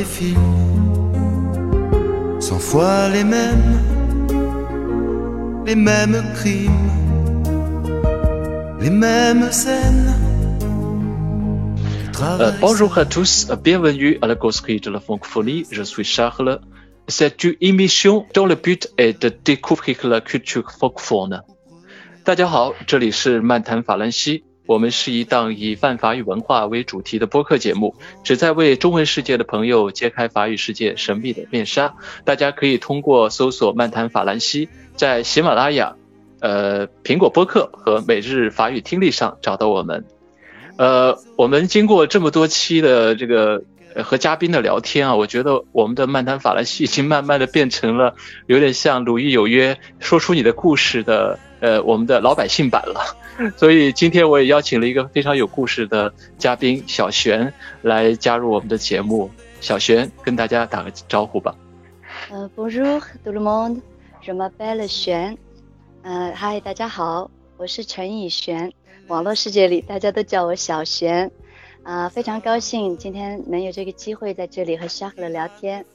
tes films, cent fois les mêmes, les mêmes crimes, les mêmes scènes. Euh, bonjour à tous, bienvenue à la Gosserie de la francophonie. Je suis Charles. C'est une émission dont le but est de découvrir la culture francophone. 大家好，这里是漫谈法兰西。 我们是一档以泛法语文化为主题的播客节目，旨在为中文世界的朋友揭开法语世界神秘的面纱。大家可以通过搜索“漫谈法兰西”在喜马拉雅、呃苹果播客和每日法语听力上找到我们。呃，我们经过这么多期的这个和嘉宾的聊天啊，我觉得我们的漫谈法兰西已经慢慢的变成了有点像《鲁豫有约》说出你的故事的呃我们的老百姓版了。所以今天我也邀请了一个非常有故事的嘉宾小璇来加入我们的节目。小璇跟大家打个招呼吧。呃，Bonjour tout le monde，je m'appelle 璇。呃，嗨，大家好，我是陈以璇。网络世界里大家都叫我小璇。啊，非常高兴今天能有这个机会在这里和夏赫聊天。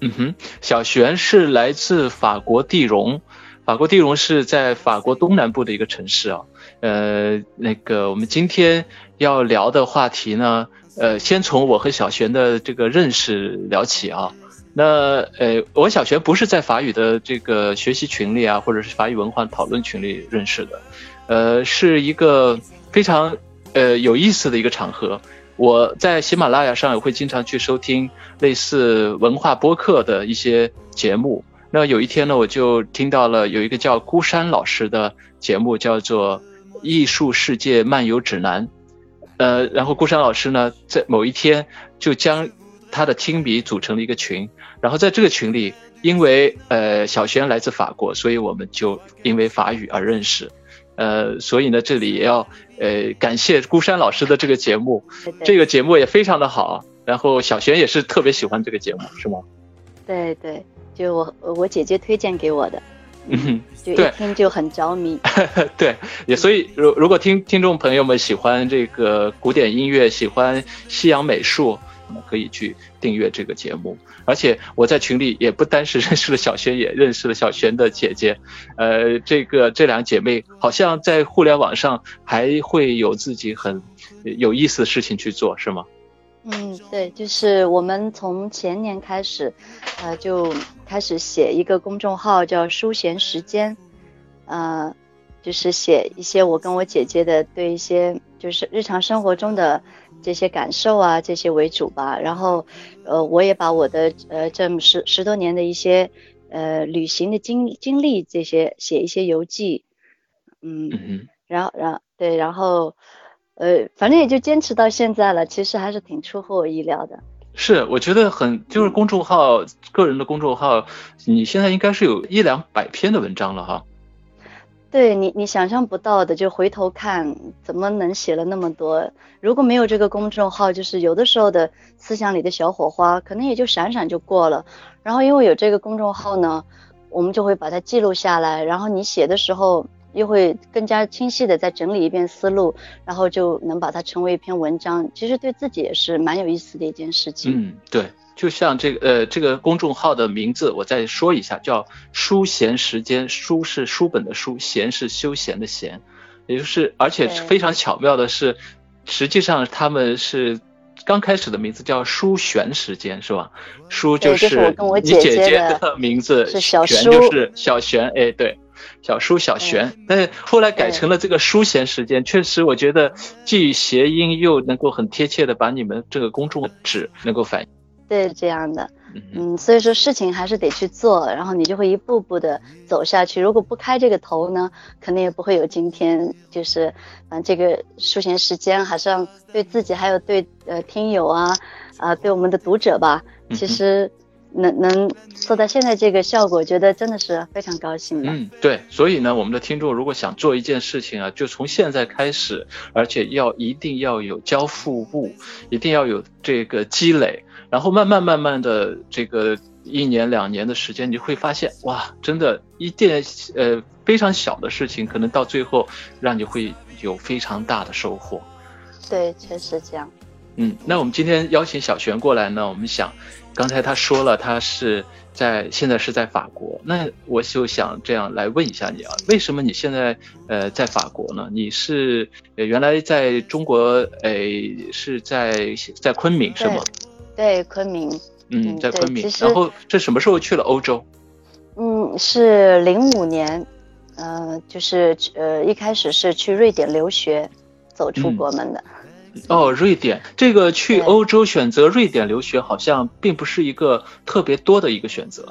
嗯哼，小璇是来自法国地荣。法国地荣是在法国东南部的一个城市啊，呃，那个我们今天要聊的话题呢，呃，先从我和小璇的这个认识聊起啊。那呃，我小璇不是在法语的这个学习群里啊，或者是法语文化讨论群里认识的，呃，是一个非常呃有意思的一个场合。我在喜马拉雅上也会经常去收听类似文化播客的一些节目。那有一天呢，我就听到了有一个叫孤山老师的节目，叫做《艺术世界漫游指南》。呃，然后孤山老师呢，在某一天就将他的听迷组成了一个群，然后在这个群里，因为呃小轩来自法国，所以我们就因为法语而认识。呃，所以呢，这里也要呃感谢孤山老师的这个节目，这个节目也非常的好。然后小璇也是特别喜欢这个节目，是吗？对对。就我我姐姐推荐给我的，嗯，就一听就很着迷。对，也所以如如果听听众朋友们喜欢这个古典音乐，喜欢西洋美术，那么可以去订阅这个节目。而且我在群里也不单是认识了小轩，也认识了小轩的姐姐。呃，这个这两姐妹好像在互联网上还会有自己很有意思的事情去做，是吗？嗯，对，就是我们从前年开始，呃，就开始写一个公众号，叫“书闲时间”，呃，就是写一些我跟我姐姐的对一些就是日常生活中的这些感受啊，这些为主吧。然后，呃，我也把我的呃这么十十多年的一些呃旅行的经经历这些写一些游记，嗯，然后，然后对，然后。呃，反正也就坚持到现在了，其实还是挺出乎我意料的。是，我觉得很，就是公众号，个人的公众号，你现在应该是有一两百篇的文章了哈。对你，你想象不到的，就回头看，怎么能写了那么多？如果没有这个公众号，就是有的时候的思想里的小火花，可能也就闪闪就过了。然后因为有这个公众号呢，我们就会把它记录下来，然后你写的时候。又会更加清晰的再整理一遍思路，然后就能把它成为一篇文章。其实对自己也是蛮有意思的一件事情。嗯，对，就像这个呃，这个公众号的名字，我再说一下，叫“书闲时间”。书是书本的书，闲是休闲的闲，也就是而且非常巧妙的是，实际上他们是刚开始的名字叫“书玄时间”，是吧？书就是你姐姐的名字，是小璇就是小璇，哎，对。小书小璇，但是后来改成了这个书闲时间，确实我觉得既谐音又能够很贴切的把你们这个公众纸能够反映。对，这样的，嗯，所以说事情还是得去做，然后你就会一步步的走下去。如果不开这个头呢，肯定也不会有今天。就是，嗯，这个书闲时间还是让对自己还有对呃听友啊，啊，对我们的读者吧，其实。能能做到现在这个效果，觉得真的是非常高兴的。嗯，对，所以呢，我们的听众如果想做一件事情啊，就从现在开始，而且要一定要有交付物，一定要有这个积累，然后慢慢慢慢的这个一年两年的时间，你会发现哇，真的，一件呃非常小的事情，可能到最后让你会有非常大的收获。对，确实这样。嗯，那我们今天邀请小璇过来呢，我们想，刚才他说了，他是在现在是在法国，那我就想这样来问一下你啊，为什么你现在呃在法国呢？你是呃原来在中国，诶是在在昆明是吗？对，昆明。嗯，在昆明。然后这什么时候去了欧洲？嗯，是零五年，呃，就是呃一开始是去瑞典留学，走出国门的。哦，瑞典这个去欧洲选择瑞典留学，好像并不是一个特别多的一个选择。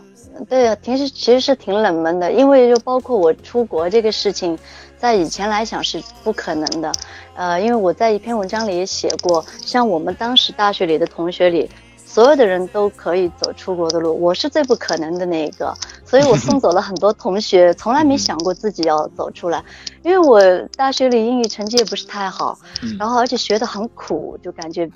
对，其实其实是挺冷门的，因为就包括我出国这个事情，在以前来讲是不可能的。呃，因为我在一篇文章里也写过，像我们当时大学里的同学里，所有的人都可以走出国的路，我是最不可能的那一个。所以我送走了很多同学，从来没想过自己要走出来，因为我大学里英语成绩也不是太好，然后而且学得很苦，就感觉，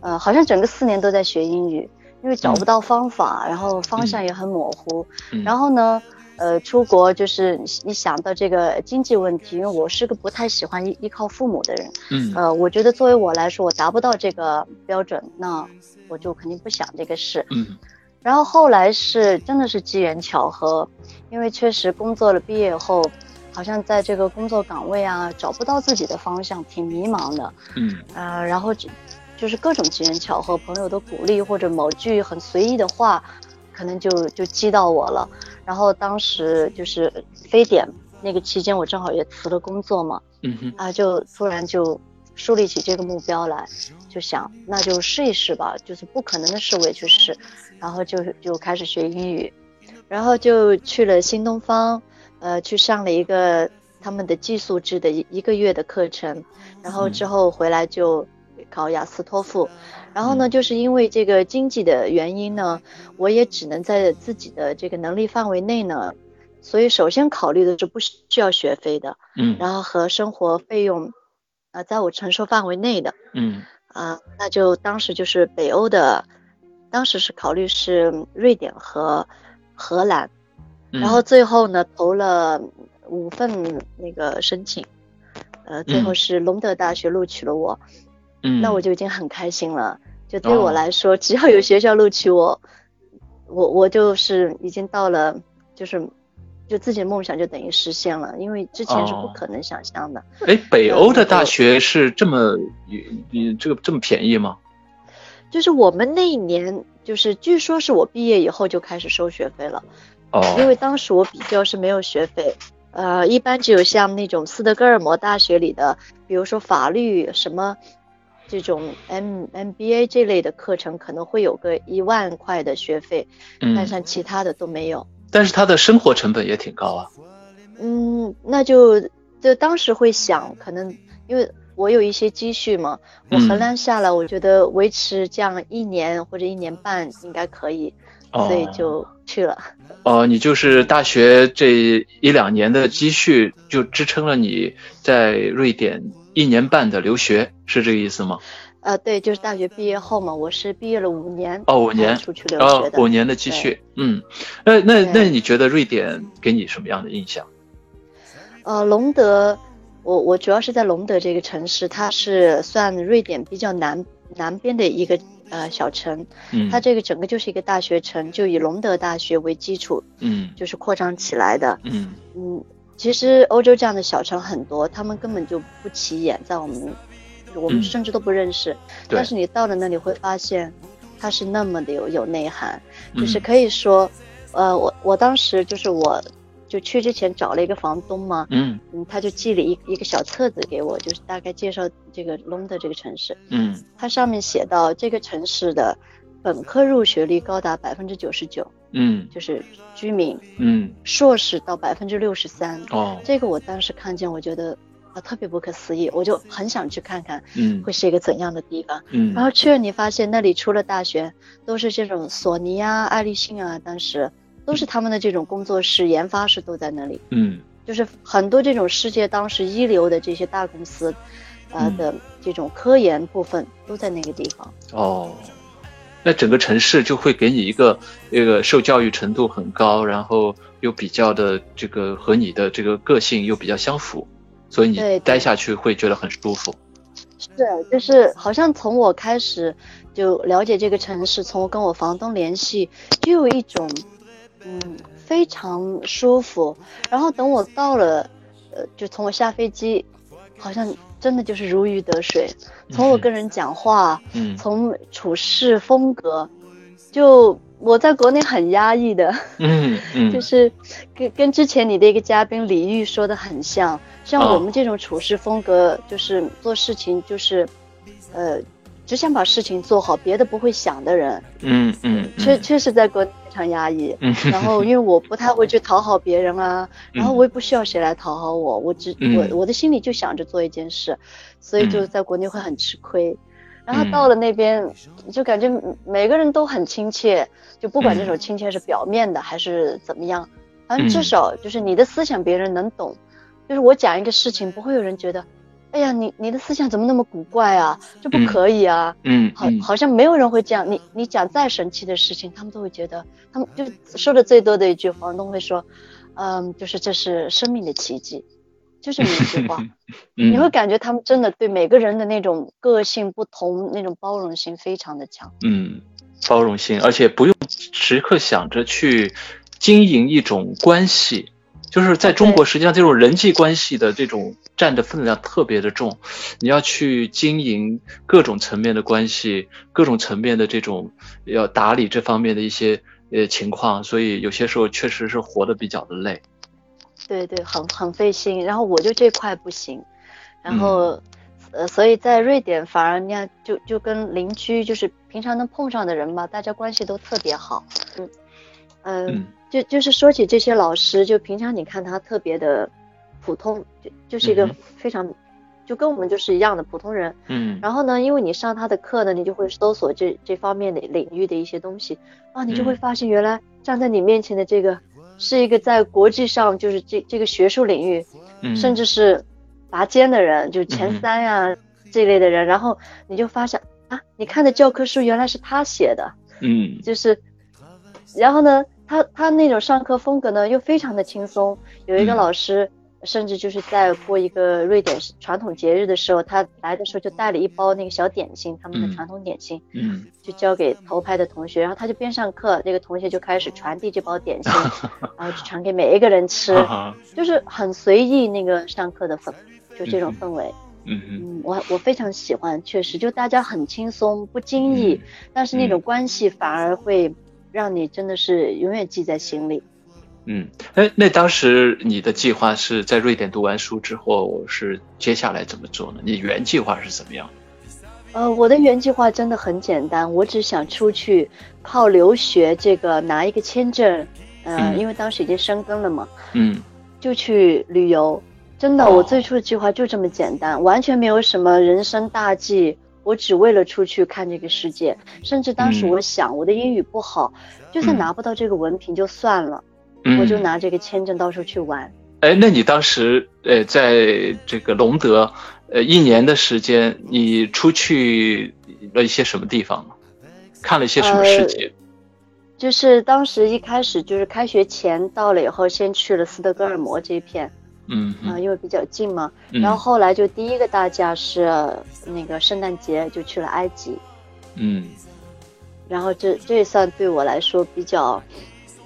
呃，好像整个四年都在学英语，因为找不到方法，然后方向也很模糊，然后呢，呃，出国就是一想到这个经济问题，因为我是个不太喜欢依依靠父母的人，嗯，呃，我觉得作为我来说，我达不到这个标准，那我就肯定不想这个事，嗯。然后后来是真的是机缘巧合，因为确实工作了，毕业以后，好像在这个工作岗位啊找不到自己的方向，挺迷茫的。嗯，呃，然后就就是各种机缘巧合，朋友的鼓励或者某句很随意的话，可能就就击到我了。然后当时就是非典那个期间，我正好也辞了工作嘛。嗯哼。啊，就突然就树立起这个目标来，就想那就试一试吧，就是不可能的事我也去试。然后就就开始学英语，然后就去了新东方，呃，去上了一个他们的寄宿制的一一个月的课程，然后之后回来就考雅思托福，然后呢，就是因为这个经济的原因呢，我也只能在自己的这个能力范围内呢，所以首先考虑的是不需要学费的，嗯，然后和生活费用，呃，在我承受范围内的，嗯，啊，那就当时就是北欧的。当时是考虑是瑞典和荷兰，然后最后呢投了五份那个申请，呃，最后是隆德大学录取了我，嗯，那我就已经很开心了。就对我来说，只要有学校录取我，我我就是已经到了，就是就自己的梦想就等于实现了，因为之前是不可能想象的。哎，北欧的大学是这么，你这个这么便宜吗？就是我们那一年，就是据说是我毕业以后就开始收学费了，哦，因为当时我比较是没有学费，呃，一般只有像那种斯德哥尔摩大学里的，比如说法律什么这种 M M B A 这类的课程，可能会有个一万块的学费，嗯，但像其他的都没有。但是他的生活成本也挺高啊。嗯，那就就当时会想，可能因为。我有一些积蓄嘛，我衡量下来，我觉得维持这样一年或者一年半应该可以，所以就去了。哦，你就是大学这一两年的积蓄就支撑了你在瑞典一年半的留学，是这个意思吗？呃，对，就是大学毕业后嘛，我是毕业了五年哦，五年出去留学的，五年的积蓄。嗯，那那那你觉得瑞典给你什么样的印象？呃，隆德。我我主要是在隆德这个城市，它是算瑞典比较南南边的一个呃小城，嗯，它这个整个就是一个大学城，就以隆德大学为基础，嗯，就是扩张起来的，嗯嗯，其实欧洲这样的小城很多，他们根本就不起眼，在我们我们甚至都不认识，但是你到了那里会发现，它是那么的有有内涵，就是可以说，呃，我我当时就是我。就去之前找了一个房东嘛，嗯。嗯，他就寄了一一个小册子给我，就是大概介绍这个隆德这个城市，嗯，它上面写到这个城市的本科入学率高达百分之九十九，嗯，就是居民，嗯，硕士到百分之六十三，哦，这个我当时看见，我觉得啊特别不可思议，我就很想去看看，嗯，会是一个怎样的地方，嗯，然后去了你发现那里除了大学都是这种索尼啊、爱立信啊，当时。都是他们的这种工作室、研发室都在那里。嗯，就是很多这种世界当时一流的这些大公司，呃的这种科研部分都在那个地方。哦，那整个城市就会给你一个那个受教育程度很高，然后又比较的这个和你的这个个性又比较相符，所以你待下去会觉得很舒服。是，就是好像从我开始就了解这个城市，从我跟我房东联系，就有一种嗯非常舒服。然后等我到了，呃，就从我下飞机，好像真的就是如鱼得水。从我跟人讲话，嗯，从处事风格，就我在国内很压抑的，嗯嗯，就是跟跟之前你的一个嘉宾李玉说的很像。像我们这种处事风格，就是做事情就是，呃，只想把事情做好，别的不会想的人。嗯嗯，确确实在国内非常压抑。嗯。然后因为我不太会去讨好别人啊，然后我也不需要谁来讨好我，我只我我的心里就想着做一件事，所以就在国内会很吃亏。然后到了那边，就感觉每个人都很亲切，就不管这种亲切是表面的还是怎么样，反正至少就是你的思想别人能懂。就是我讲一个事情，不会有人觉得，哎呀，你你的思想怎么那么古怪啊？这不可以啊！嗯，好，好像没有人会这样。你你讲再神奇的事情，他们都会觉得，他们就说的最多的一句，房东会说，嗯，就是这是生命的奇迹，就这么一句话。你会感觉他们真的对每个人的那种个性不同，那种包容性非常的强。嗯，包容性，而且不用时刻想着去经营一种关系。就是在中国，实际上这种人际关系的这种占的分量特别的重，你要去经营各种层面的关系，各种层面的这种要打理这方面的一些呃情况，所以有些时候确实是活得比较的累。对对，很很费心。然后我就这块不行，然后呃，所以在瑞典反而你看就就跟邻居就是平常能碰上的人吧，大家关系都特别好。嗯嗯。就就是说起这些老师，就平常你看他特别的普通，就就是一个非常，就跟我们就是一样的普通人。嗯。然后呢，因为你上他的课呢，你就会搜索这这方面的领域的一些东西啊，你就会发现原来站在你面前的这个是一个在国际上就是这这个学术领域，甚至是拔尖的人，就前三呀这类的人。然后你就发现啊，你看的教科书原来是他写的。嗯。就是，然后呢？他他那种上课风格呢，又非常的轻松。有一个老师，甚至就是在过一个瑞典传统节日的时候，他来的时候就带了一包那个小点心，他们的传统点心，嗯，就交给头排的同学，然后他就边上课，那个同学就开始传递这包点心，然后就传给每一个人吃，就是很随意那个上课的氛，就这种氛围，嗯嗯，我我非常喜欢，确实就大家很轻松，不经意，但是那种关系反而会。让你真的是永远记在心里。嗯，哎，那当时你的计划是在瑞典读完书之后，是接下来怎么做呢？你原计划是怎么样？呃，我的原计划真的很简单，我只想出去靠留学这个拿一个签证，嗯，因为当时已经生根了嘛，嗯，就去旅游。真的，我最初的计划就这么简单，完全没有什么人生大计。我只为了出去看这个世界，甚至当时我想，我的英语不好，就算拿不到这个文凭就算了，我就拿这个签证到处去玩。哎，那你当时呃，在这个隆德，呃，一年的时间，你出去了一些什么地方吗？看了一些什么世界？就是当时一开始就是开学前到了以后，先去了斯德哥尔摩这一片。嗯啊，因为比较近嘛，然后后来就第一个大假是那个圣诞节就去了埃及，嗯，然后这这也算对我来说比较，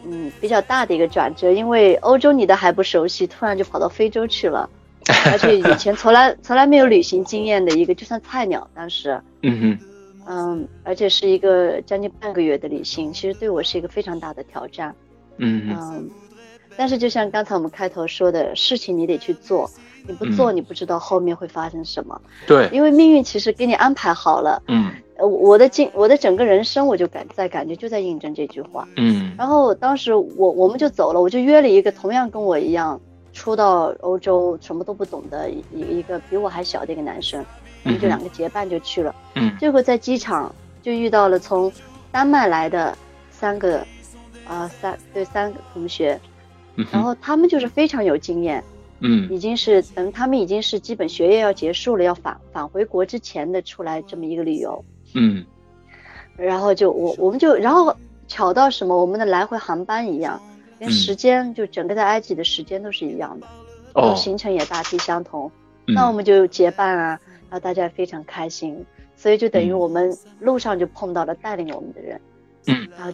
嗯，比较大的一个转折，因为欧洲你都还不熟悉，突然就跑到非洲去了，而且以前从来从来没有旅行经验的一个就算菜鸟，当时，嗯哼，嗯，而且是一个将近半个月的旅行，其实对我是一个非常大的挑战，嗯嗯。但是就像刚才我们开头说的事情，你得去做，你不做，你不知道后面会发生什么。对，因为命运其实给你安排好了。嗯，呃，我的经，我的整个人生，我就感在感觉就在印证这句话。嗯，然后当时我我们就走了，我就约了一个同样跟我一样初到欧洲什么都不懂的一一个比我还小的一个男生，我们就两个结伴就去了。嗯，结果在机场就遇到了从丹麦来的三个，啊三对三个同学。然后他们就是非常有经验，嗯，已经是等他们已经是基本学业要结束了，要返返回国之前的出来这么一个旅游，嗯，然后就我我们就然后巧到什么，我们的来回航班一样，连时间就整个在埃及的时间都是一样的，哦，行程也大体相同，那我们就结伴啊，然后大家也非常开心，所以就等于我们路上就碰到了带领我们的人。嗯，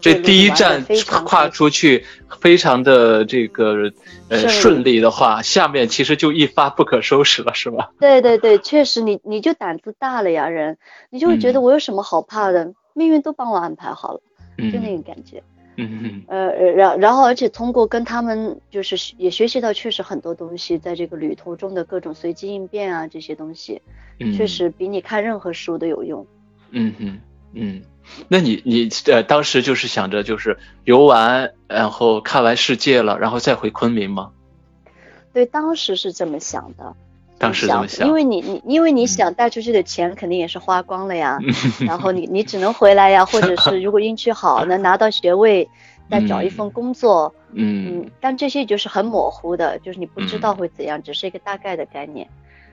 这第一站跨出去非常的这个呃顺利的话，下面其实就一发不可收拾了，是吧？对对对，确实你你就胆子大了呀，人你就会觉得我有什么好怕的，命运都帮我安排好了，就那个感觉。嗯嗯。呃，然然后而且通过跟他们就是也学习到确实很多东西，在这个旅途中的各种随机应变啊这些东西，确实比你看任何书都有用。嗯嗯嗯。那你你呃当时就是想着就是游玩，然后看完世界了，然后再回昆明吗？对，当时是这么想的。当时想，因为你你因为你想带出去的钱肯定也是花光了呀，然后你你只能回来呀，或者是如果运气好能拿到学位，再找一份工作。嗯。但这些就是很模糊的，就是你不知道会怎样，只是一个大概的概念。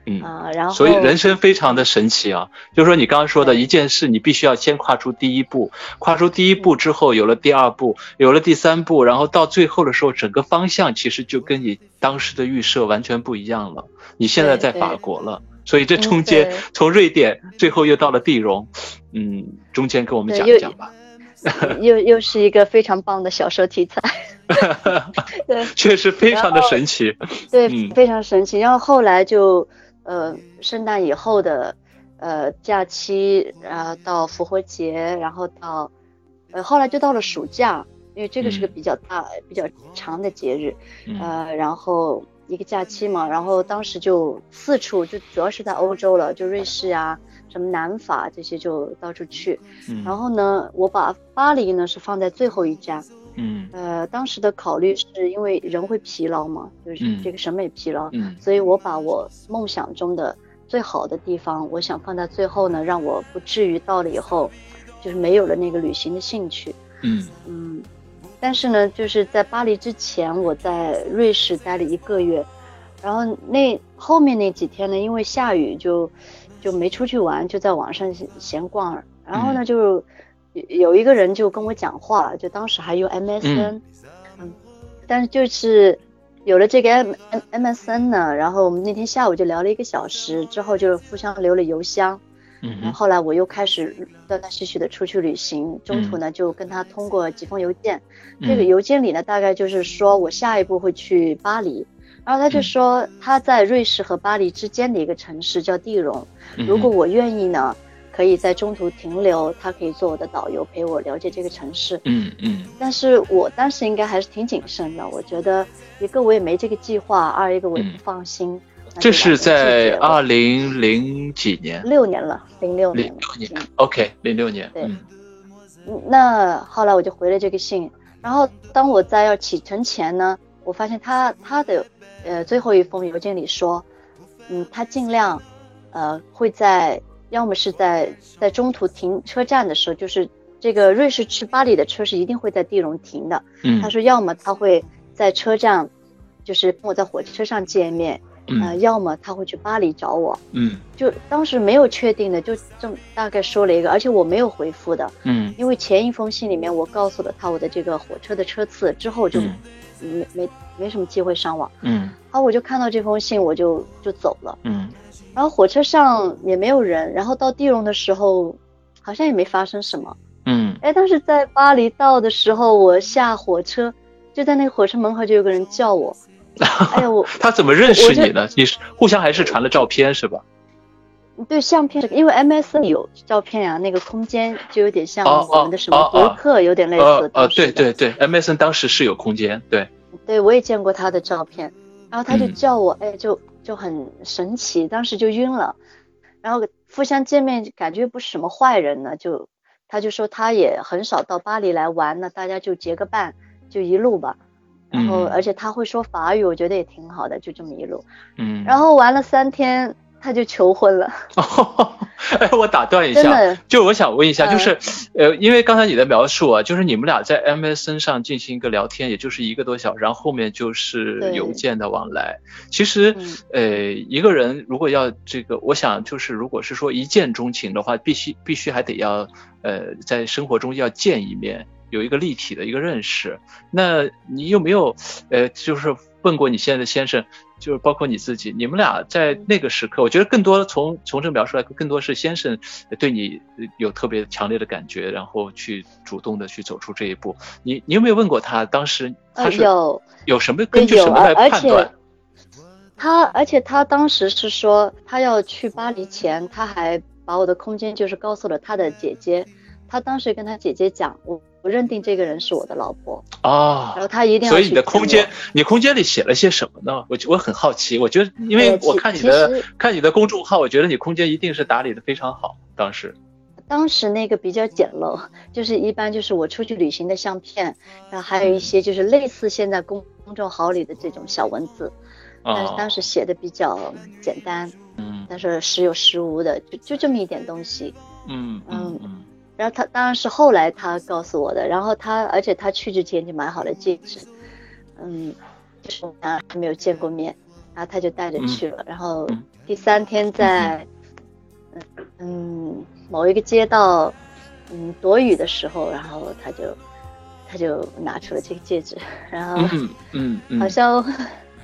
嗯啊，然后所以人生非常的神奇啊，就是说你刚刚说的一件事，你必须要先跨出第一步，跨出第一步之后，有了第二步，有了第三步，然后到最后的时候，整个方向其实就跟你当时的预设完全不一样了。你现在在法国了，所以这中间从瑞典最后又到了地荣，嗯，中间跟我们讲一讲吧。又又是一个非常棒的小说题材，对，确实非常的神奇，对，非常神奇。然后后来就。呃，圣诞以后的呃假期，然后到复活节，然后到呃后来就到了暑假，因为这个是个比较大、比较长的节日，呃，然后一个假期嘛，然后当时就四处，就主要是在欧洲了，就瑞士啊，什么南法这些就到处去。然后呢，我把巴黎呢是放在最后一站。嗯，呃，当时的考虑是因为人会疲劳嘛，就是这个审美疲劳，嗯，所以我把我梦想中的最好的地方，我想放在最后呢，让我不至于到了以后，就是没有了那个旅行的兴趣，嗯。嗯，但是呢，就是在巴黎之前，我在瑞士待了一个月，然后那后面那几天呢，因为下雨就就没出去玩，就在网上闲逛，然后呢就。有一个人就跟我讲话，就当时还用 MSN，嗯，但是就是有了这个 M M MSN 呢，然后我们那天下午就聊了一个小时，之后就互相留了邮箱，嗯，后来我又开始断断续续的出去旅行，中途呢就跟他通过几封邮件，这个邮件里呢大概就是说我下一步会去巴黎，然后他就说他在瑞士和巴黎之间的一个城市叫蒂荣，如果我愿意呢。可以在中途停留，他可以做我的导游，陪我了解这个城市。嗯嗯。但是我当时应该还是挺谨慎的，我觉得一个我也没这个计划，二一个我也不放心。这是在二零零几年？六年了，零六年。零六年。OK，零六年。对。那后来我就回了这个信，然后当我在要启程前呢，我发现他他的呃最后一封邮件里说，嗯，他尽量呃会在。要么是在在中途停车站的时候，就是这个瑞士去巴黎的车是一定会在地龙停的。嗯，他说要么他会在车站，就是跟我在火车上见面，呃，要么他会去巴黎找我。嗯，就当时没有确定的，就这么大概说了一个，而且我没有回复的。嗯，因为前一封信里面我告诉了他我的这个火车的车次，之后就没没没什么机会上网。嗯，好，我就看到这封信，我就就走了。嗯。然后火车上也没有人，然后到地荣的时候，好像也没发生什么。嗯，哎，但是在巴黎到的时候，我下火车，就在那个火车门口就有个人叫我。哎呀，我他怎么认识你的？你是互相还是传了照片是吧？对，相片，因为 MSN 有照片呀，那个空间就有点像我们的什么博客，有点类似。呃，对对对，MSN 当时是有空间，对。对，我也见过他的照片，然后他就叫我，哎，就。就很神奇，当时就晕了，然后互相见面，感觉不是什么坏人呢。就他就说他也很少到巴黎来玩，那大家就结个伴，就一路吧。然后而且他会说法语，我觉得也挺好的，就这么一路。嗯。然后玩了三天。他就求婚了。哎，我打断一下，就我想问一下，就是，呃，因为刚才你的描述啊，就是你们俩在 MSN 上进行一个聊天，也就是一个多小时，然后后面就是邮件的往来。其实，呃，一个人如果要这个，我想就是，如果是说一见钟情的话，必须必须还得要，呃，在生活中要见一面，有一个立体的一个认识。那你有没有，呃，就是问过你现在的先生，就是包括你自己，你们俩在那个时刻，我觉得更多从从这个描述来，更多是先生对你有特别强烈的感觉，然后去主动的去走出这一步。你你有没有问过他当时他是有有什么根据什么来判断？他而且他当时是说他要去巴黎前，他还把我的空间就是告诉了他的姐姐，他当时跟他姐姐讲我。我认定这个人是我的老婆啊，然后他一定要。所以你的空间，你空间里写了些什么呢？我我很好奇，我觉得，因为我看你的看你的公众号，我觉得你空间一定是打理的非常好。当时，当时那个比较简陋，就是一般就是我出去旅行的相片，然后还有一些就是类似现在公公众号里的这种小文字，但是当时写的比较简单，嗯，但是时有时无的，就就这么一点东西，嗯嗯嗯。然后他当然是后来他告诉我的，然后他而且他去之前就买好了戒指，嗯，就是还没有见过面，然后他就带着去了，然后第三天在嗯。嗯某一个街道嗯躲雨的时候，然后他就他就拿出了这个戒指，然后嗯嗯好像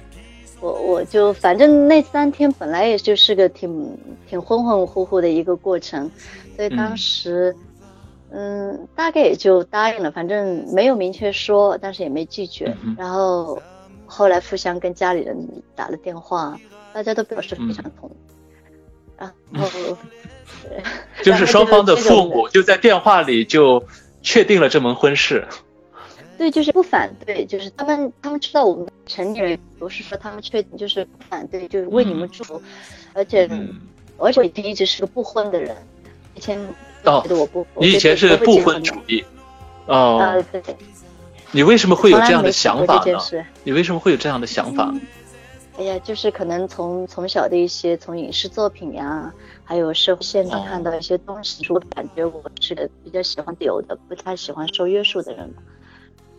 我我就反正那三天本来也就是个挺挺浑浑乎乎的一个过程，所以当时。嗯，大概也就答应了，反正没有明确说，但是也没拒绝。然后后来互相跟家里人打了电话，大家都表示非常同意。然后 就是双方的父母就在电话里就确定了这门婚事。对，就是不反对，就是他们他们知道我们成年人不是说他们确定就是不反对，就是为你们祝福，而且而且我一直是个不婚的人，以前。哦，你以前是不婚主义，哦，对。你为什么会有这样的想法呢？你为什么会有这样的想法？哎呀，就是可能从从小的一些从影视作品呀，还有社会现场看到一些东西，我感觉我是比较喜欢自由的，不太喜欢受约束的人。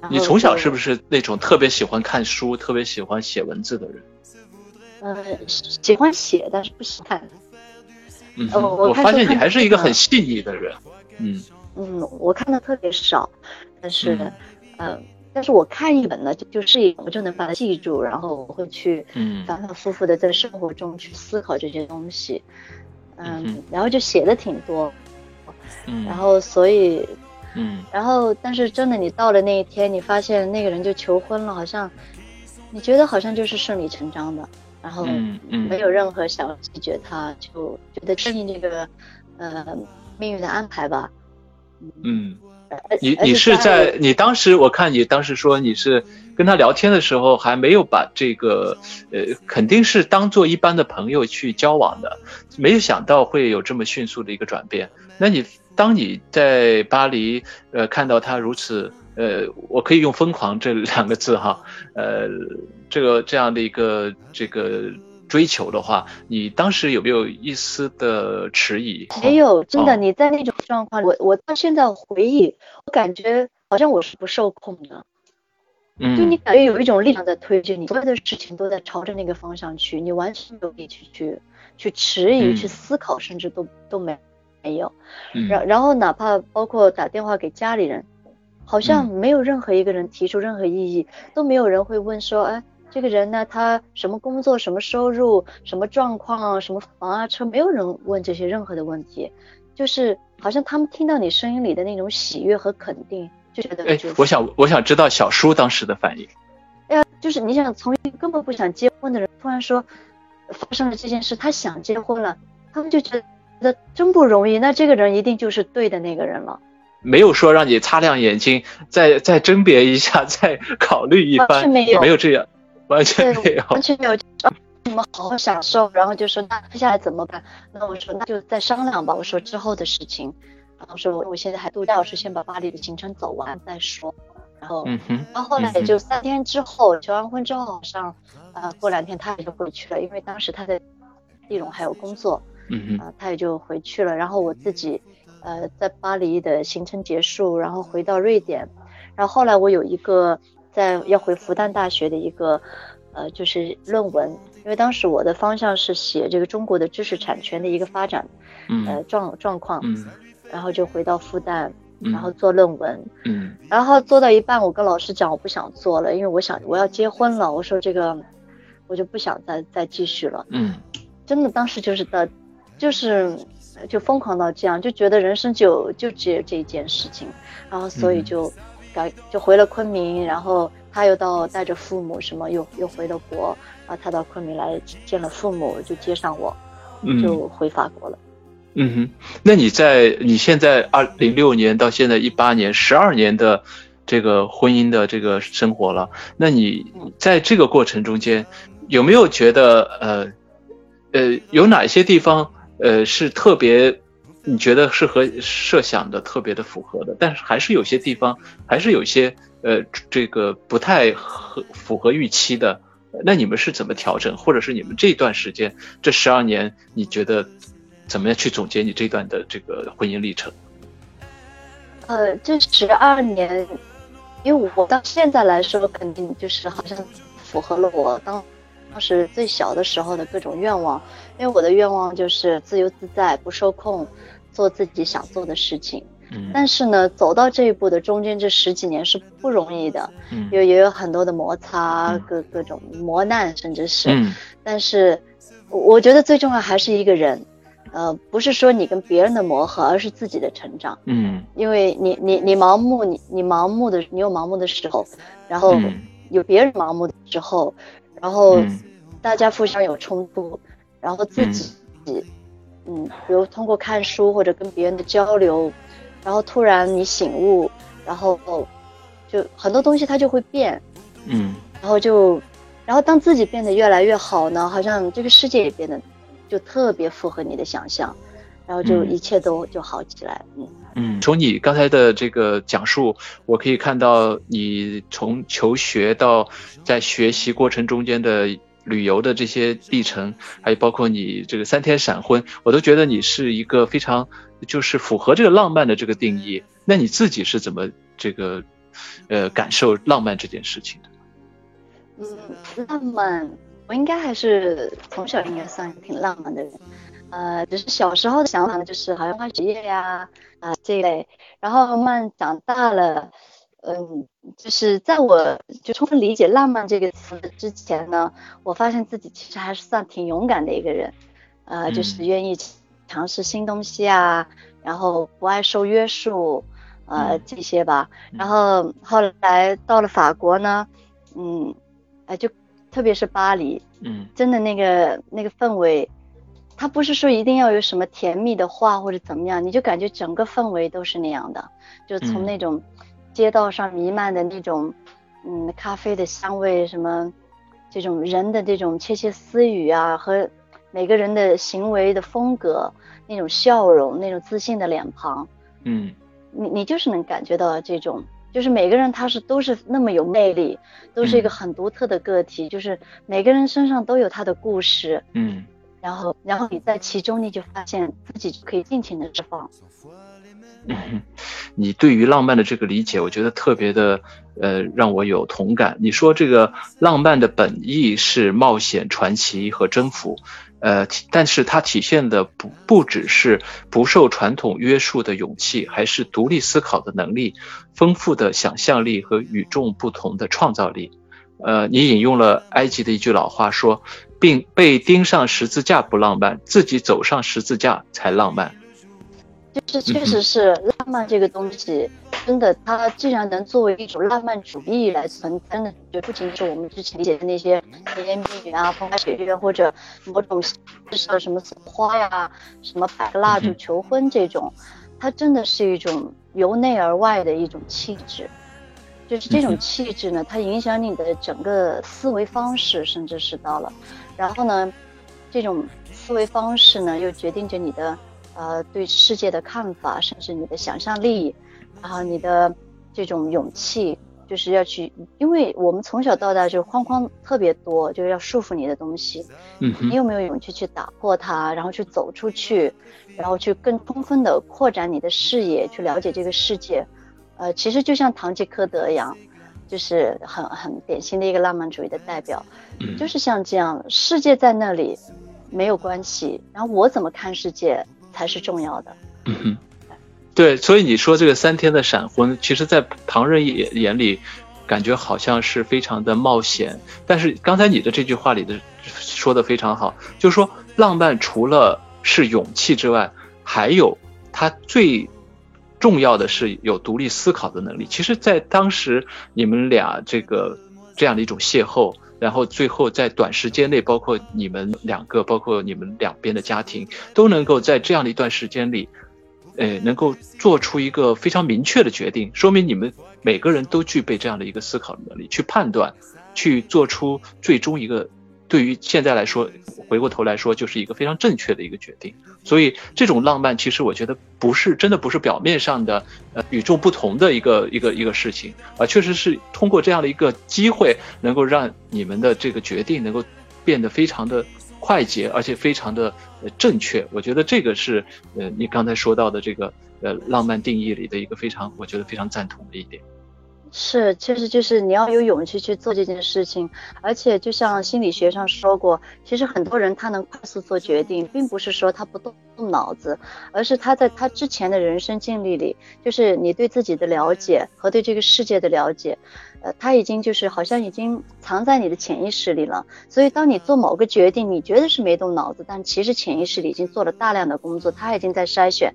你从小是不是那种特别喜欢看书、特别喜欢写文字的人？嗯，喜欢写，但是不喜欢看。嗯，我发现你还是一个很细腻的人。嗯嗯，我看的特别少，但是，嗯，但是我看一本呢，就就是一我就能把它记住，然后我会去反反复复的在生活中去思考这些东西。嗯，然后就写的挺多。嗯，然后所以，嗯，然后但是真的，你到了那一天，你发现那个人就求婚了，好像你觉得好像就是顺理成章的。然后没有任何想拒绝他，就觉得顺应这个呃命运的安排吧。嗯，你你是在你当时我看你当时说你是跟他聊天的时候还没有把这个呃肯定是当做一般的朋友去交往的，没有想到会有这么迅速的一个转变。那你当你在巴黎呃看到他如此。呃，我可以用“疯狂”这两个字哈，呃，这个这样的一个这个追求的话，你当时有没有一丝的迟疑？没有，真的，你在那种状况，我我到现在回忆，我感觉好像我是不受控的，嗯，就你感觉有一种力量在推着你，所有的事情都在朝着那个方向去，你完全没有力气去去迟疑、去思考，甚至都都没没有，然然后哪怕包括打电话给家里人。好像没有任何一个人提出任何异议，都没有人会问说，哎，这个人呢，他什么工作、什么收入、什么状况、什么房啊车，没有人问这些任何的问题，就是好像他们听到你声音里的那种喜悦和肯定，就觉得哎，我想我想知道小叔当时的反应。哎呀，就是你想从一个根本不想结婚的人突然说发生了这件事，他想结婚了，他们就觉得真不容易，那这个人一定就是对的那个人了。没有说让你擦亮眼睛，再再甄别一下，再考虑一番，没有，没有这样，完全没有，完全没有。你们好好享受，然后就说那接下来怎么办？那我说那就再商量吧。我说之后的事情，然后说我我现在还度假，我说先把巴黎的行程走完再说。然后，嗯，然后后来也就三天之后，结完婚之后，好像呃过两天他也就回去了，因为当时他在地龙还有工作，嗯哼，他也就回去了。然后我自己。呃，在巴黎的行程结束，然后回到瑞典，然后后来我有一个在要回复旦大学的一个呃，就是论文，因为当时我的方向是写这个中国的知识产权的一个发展，呃状状况，然后就回到复旦，然后做论文，嗯，然后做到一半，我跟老师讲我不想做了，因为我想我要结婚了，我说这个我就不想再再继续了，嗯，真的当时就是的，就是就疯狂到这样，就觉得人生就就只有这一件事情，然后所以就改就回了昆明，然后他又到带着父母什么又又回了国，然后他到昆明来见了父母，就接上我，就回法国了。嗯哼，那你在你现在二零六年到现在一八年十二年的这个婚姻的这个生活了，那你在这个过程中间有没有觉得呃呃有哪些地方呃是特别你觉得是和设想的特别的符合的，但是还是有些地方还是有些呃这个不太合符合预期的，那你们是怎么调整，或者是你们这段时间这十二年你觉得？怎么样去总结你这段的这个婚姻历程？呃，这十二年，因为我到现在来说，肯定就是好像符合了我当当时最小的时候的各种愿望。因为我的愿望就是自由自在，不受控，做自己想做的事情。嗯。但是呢，走到这一步的中间这十几年是不容易的，嗯，也也有很多的摩擦，各各种磨难，甚至是。嗯。但是，我觉得最重要还是一个人。呃，不是说你跟别人的磨合，而是自己的成长。嗯，因为你你你盲目，你你盲目的，你有盲目的时候，然后有别人盲目的时候，然后大家互相有冲突，然后自己，嗯，比如通过看书或者跟别人的交流，然后突然你醒悟，然后就很多东西它就会变，嗯，然后就，然后当自己变得越来越好呢，好像这个世界也变得。就特别符合你的想象，然后就一切都就好起来。嗯嗯，从你刚才的这个讲述，我可以看到你从求学到在学习过程中间的旅游的这些历程，还有包括你这个三天闪婚，我都觉得你是一个非常就是符合这个浪漫的这个定义。那你自己是怎么这个呃感受浪漫这件事情的？嗯，浪漫。我应该还是从小应该算挺浪漫的人，呃，只是小时候的想法呢，就是好像学业呀，啊这一类。然后慢慢长大了，嗯，就是在我就充分理解“浪漫”这个词之前呢，我发现自己其实还是算挺勇敢的一个人，呃，就是愿意尝试新东西啊，然后不爱受约束，呃，这些吧。然后后来到了法国呢，嗯，哎就。特别是巴黎，嗯，真的那个那个氛围，它不是说一定要有什么甜蜜的话或者怎么样，你就感觉整个氛围都是那样的，就从那种街道上弥漫的那种，嗯，咖啡的香味，什么这种人的这种窃窃私语啊，和每个人的行为的风格，那种笑容，那种自信的脸庞，嗯，你你就是能感觉到这种。就是每个人他是都是那么有魅力，都是一个很独特的个体。就是每个人身上都有他的故事，嗯，然后然后你在其中你就发现自己就可以尽情的释放。你对于浪漫的这个理解，我觉得特别的，呃，让我有同感。你说这个浪漫的本意是冒险、传奇和征服。呃，但是它体现的不不只是不受传统约束的勇气，还是独立思考的能力、丰富的想象力和与众不同的创造力。呃，你引用了埃及的一句老话说，并被钉上十字架不浪漫，自己走上十字架才浪漫。就是确实是浪漫这个东西，真的，它既然能作为一种浪漫主义来存，真的就不仅仅是我们之前理解的那些甜言蜜语啊、风花雪月，或者某种是什么花呀、什么摆个蜡烛求婚这种，它真的是一种由内而外的一种气质。就是这种气质呢，它影响你的整个思维方式，甚至是到了，然后呢，这种思维方式呢，又决定着你的。呃，对世界的看法，甚至你的想象力，然后你的这种勇气，就是要去，因为我们从小到大就框框特别多，就是要束缚你的东西。嗯，你有没有勇气去打破它，然后去走出去，然后去更充分的扩展你的视野，去了解这个世界？呃，其实就像堂吉诃德一样，就是很很典型的一个浪漫主义的代表。嗯，就是像这样，世界在那里没有关系，然后我怎么看世界？才是重要的。嗯哼，对，所以你说这个三天的闪婚，其实，在旁人眼眼里，感觉好像是非常的冒险。但是刚才你的这句话里的说的非常好，就是说浪漫除了是勇气之外，还有它最重要的是有独立思考的能力。其实，在当时你们俩这个这样的一种邂逅。然后最后在短时间内，包括你们两个，包括你们两边的家庭，都能够在这样的一段时间里，呃，能够做出一个非常明确的决定，说明你们每个人都具备这样的一个思考的能力，去判断，去做出最终一个。对于现在来说，回过头来说，就是一个非常正确的一个决定。所以，这种浪漫其实我觉得不是真的不是表面上的呃与众不同的一个一个一个事情，啊，确实是通过这样的一个机会，能够让你们的这个决定能够变得非常的快捷，而且非常的正确。我觉得这个是呃你刚才说到的这个呃浪漫定义里的一个非常我觉得非常赞同的一点。是，其实就是你要有勇气去做这件事情，而且就像心理学上说过，其实很多人他能快速做决定，并不是说他不动动脑子，而是他在他之前的人生经历里，就是你对自己的了解和对这个世界的了解，呃，他已经就是好像已经藏在你的潜意识里了。所以当你做某个决定，你觉得是没动脑子，但其实潜意识里已经做了大量的工作，他已经在筛选，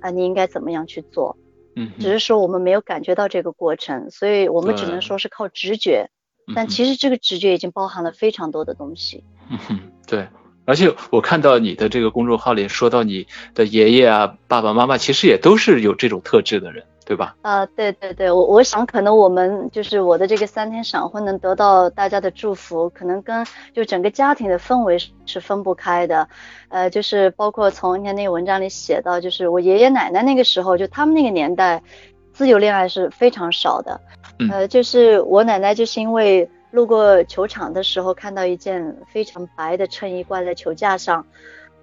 啊，你应该怎么样去做。嗯，只是说我们没有感觉到这个过程，所以我们只能说是靠直觉。但其实这个直觉已经包含了非常多的东西。嗯，对。而且我看到你的这个公众号里说到你的爷爷啊、爸爸妈妈，其实也都是有这种特质的人。对吧？啊，对对对，我我想可能我们就是我的这个三天闪婚能得到大家的祝福，可能跟就整个家庭的氛围是分不开的。呃，就是包括从你看那个文章里写到，就是我爷爷奶奶那个时候，就他们那个年代，自由恋爱是非常少的。呃，就是我奶奶就是因为路过球场的时候，看到一件非常白的衬衣挂在球架上。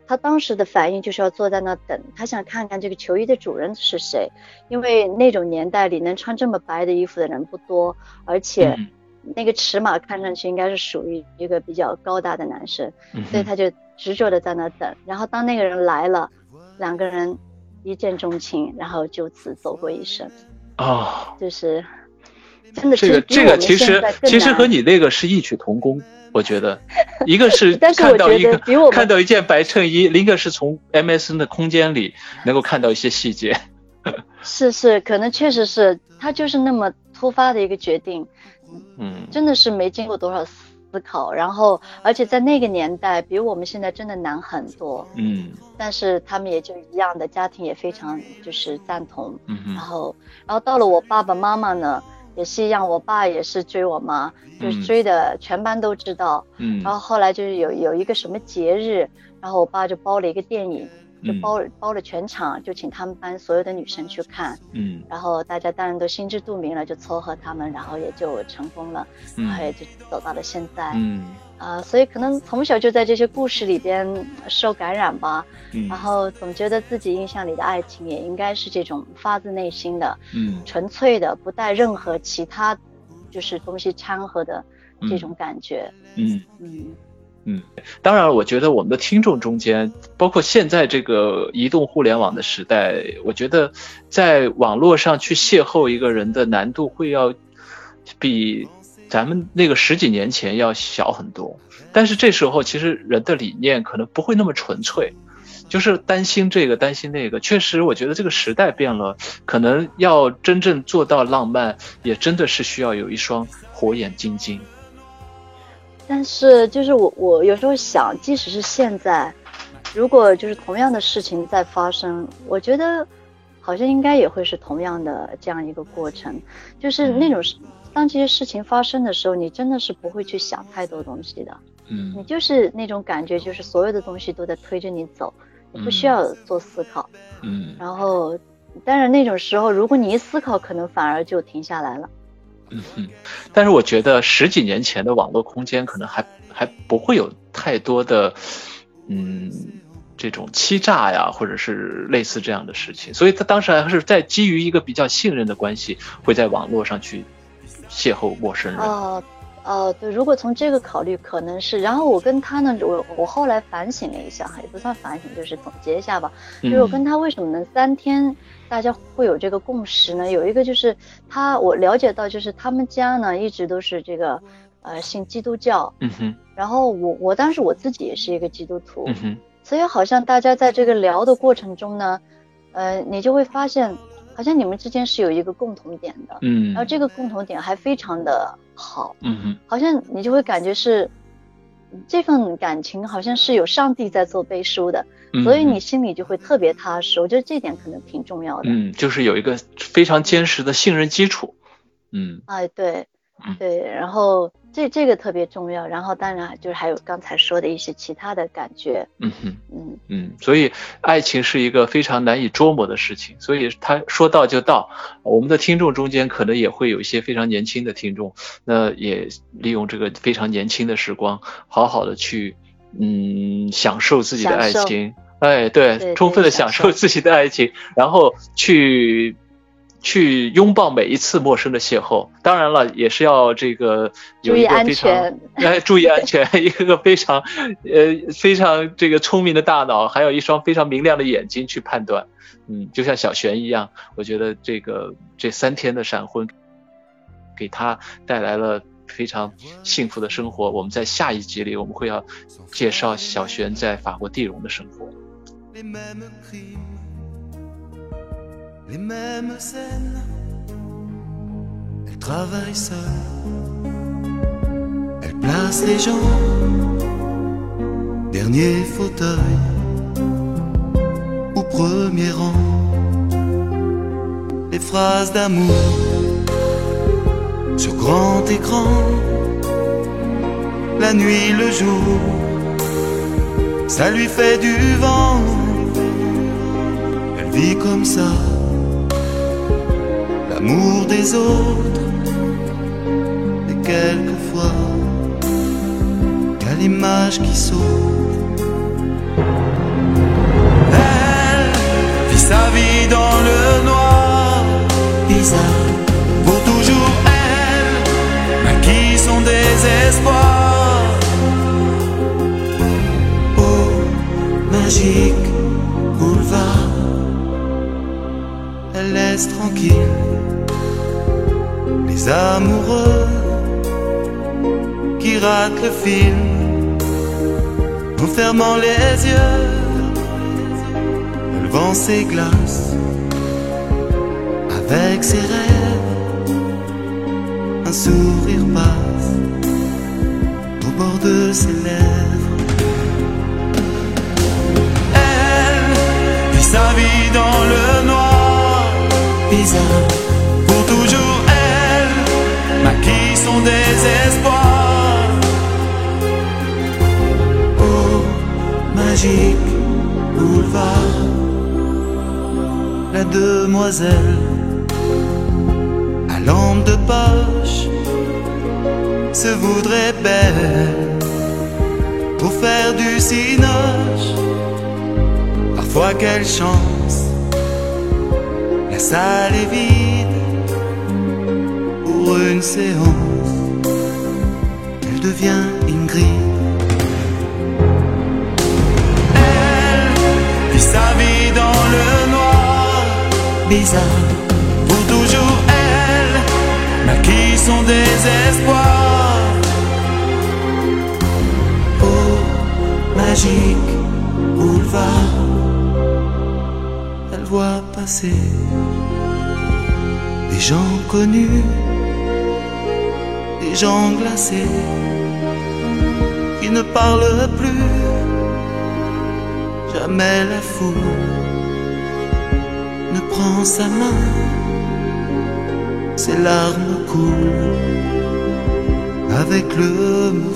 他当时的反应就是要坐在那等，他想看看这个球衣的主人是谁，因为那种年代里能穿这么白的衣服的人不多，而且那个尺码看上去应该是属于一个比较高大的男生，所以他就执着的在那等。然后当那个人来了，两个人一见钟情，然后就此走过一生。哦，就是真的这个这个其实其实和你那个是异曲同工。我觉得，一个是看到一个看到一件白衬衣，另一个是从 MSN 的空间里能够看到一些细节。是是，可能确实是他就是那么突发的一个决定，嗯，真的是没经过多少思考，然后而且在那个年代比我们现在真的难很多，嗯，但是他们也就一样的家庭也非常就是赞同，嗯，然后然后到了我爸爸妈妈呢。也是一样，我爸也是追我妈，就是追的全班都知道。嗯，然后后来就是有有一个什么节日，然后我爸就包了一个电影，就包包了全场，就请他们班所有的女生去看。嗯，然后大家当然都心知肚明了，就撮合他们，然后也就成功了，然后也就走到了现在。嗯。啊，所以可能从小就在这些故事里边受感染吧，嗯，然后总觉得自己印象里的爱情也应该是这种发自内心的，嗯，纯粹的，不带任何其他就是东西掺和的这种感觉，嗯嗯嗯。当然，我觉得我们的听众中间，包括现在这个移动互联网的时代，我觉得在网络上去邂逅一个人的难度会要比。咱们那个十几年前要小很多，但是这时候其实人的理念可能不会那么纯粹，就是担心这个担心那个。确实，我觉得这个时代变了，可能要真正做到浪漫，也真的是需要有一双火眼金睛。但是，就是我我有时候想，即使是现在，如果就是同样的事情在发生，我觉得好像应该也会是同样的这样一个过程，就是那种。当这些事情发生的时候，你真的是不会去想太多东西的，嗯，你就是那种感觉，就是所有的东西都在推着你走，你不需要做思考，嗯，然后，但是那种时候，如果你一思考，可能反而就停下来了，嗯哼，但是我觉得十几年前的网络空间可能还还不会有太多的，嗯，这种欺诈呀，或者是类似这样的事情，所以他当时还是在基于一个比较信任的关系，会在网络上去。邂逅陌生人。哦呃，对，如果从这个考虑，可能是。然后我跟他呢，我我后来反省了一下哈，也不算反省，就是总结一下吧。就是我跟他为什么能三天，大家会有这个共识呢？有一个就是他，我了解到就是他们家呢一直都是这个，呃，信基督教。嗯哼。然后我我当时我自己也是一个基督徒。嗯哼。所以好像大家在这个聊的过程中呢，呃，你就会发现。好像你们之间是有一个共同点的，嗯，然后这个共同点还非常的好，嗯哼，好像你就会感觉是这份感情好像是有上帝在做背书的，所以你心里就会特别踏实。我觉得这点可能挺重要的，嗯，就是有一个非常坚实的信任基础，嗯，哎，对，对，然后。这这个特别重要，然后当然就是还有刚才说的一些其他的感觉，嗯哼，嗯嗯，所以爱情是一个非常难以捉摸的事情，所以他说到就到。我们的听众中间可能也会有一些非常年轻的听众，那也利用这个非常年轻的时光，好好的去嗯享受自己的爱情，哎对，充分的享受自己的爱情，然后去。去拥抱每一次陌生的邂逅，当然了，也是要这个有一个非常 哎注意安全，一个个非常呃非常这个聪明的大脑，还有一双非常明亮的眼睛去判断。嗯，就像小璇一样，我觉得这个这三天的闪婚给他带来了非常幸福的生活。我们在下一集里我们会要介绍小璇在法国地荣的生活。Les mêmes scènes. Elle travaille seule, elle place les gens, dernier fauteuil au premier rang. Les phrases d'amour sur grand écran, la nuit, le jour, ça lui fait du vent. Elle vit comme ça l'amour des autres. Et quelquefois, a l'image qui saute. Elle vit sa vie dans le noir, bizarre. Pour toujours, elle maquille son désespoir. Oh, magique boulevard, elle laisse tranquille amoureux qui ratent le film en fermant les yeux, levant ses glaces avec ses rêves. Un sourire passe au bord de ses lèvres. Elle vit sa vie dans le noir, bizarre pour toujours son désespoir. Oh, magique boulevard, la demoiselle à lampe de poche se voudrait belle pour faire du cinoche. Parfois, quelle chance, la salle est vide une séance, elle devient Ingrid. Elle vit sa vie dans le noir, bizarre, pour toujours elle maquille son désespoir. Oh, magique boulevard, elle voit passer des gens connus gens glacés qui ne parlent plus. Jamais la foule ne prend sa main, ses larmes coulent avec le mot.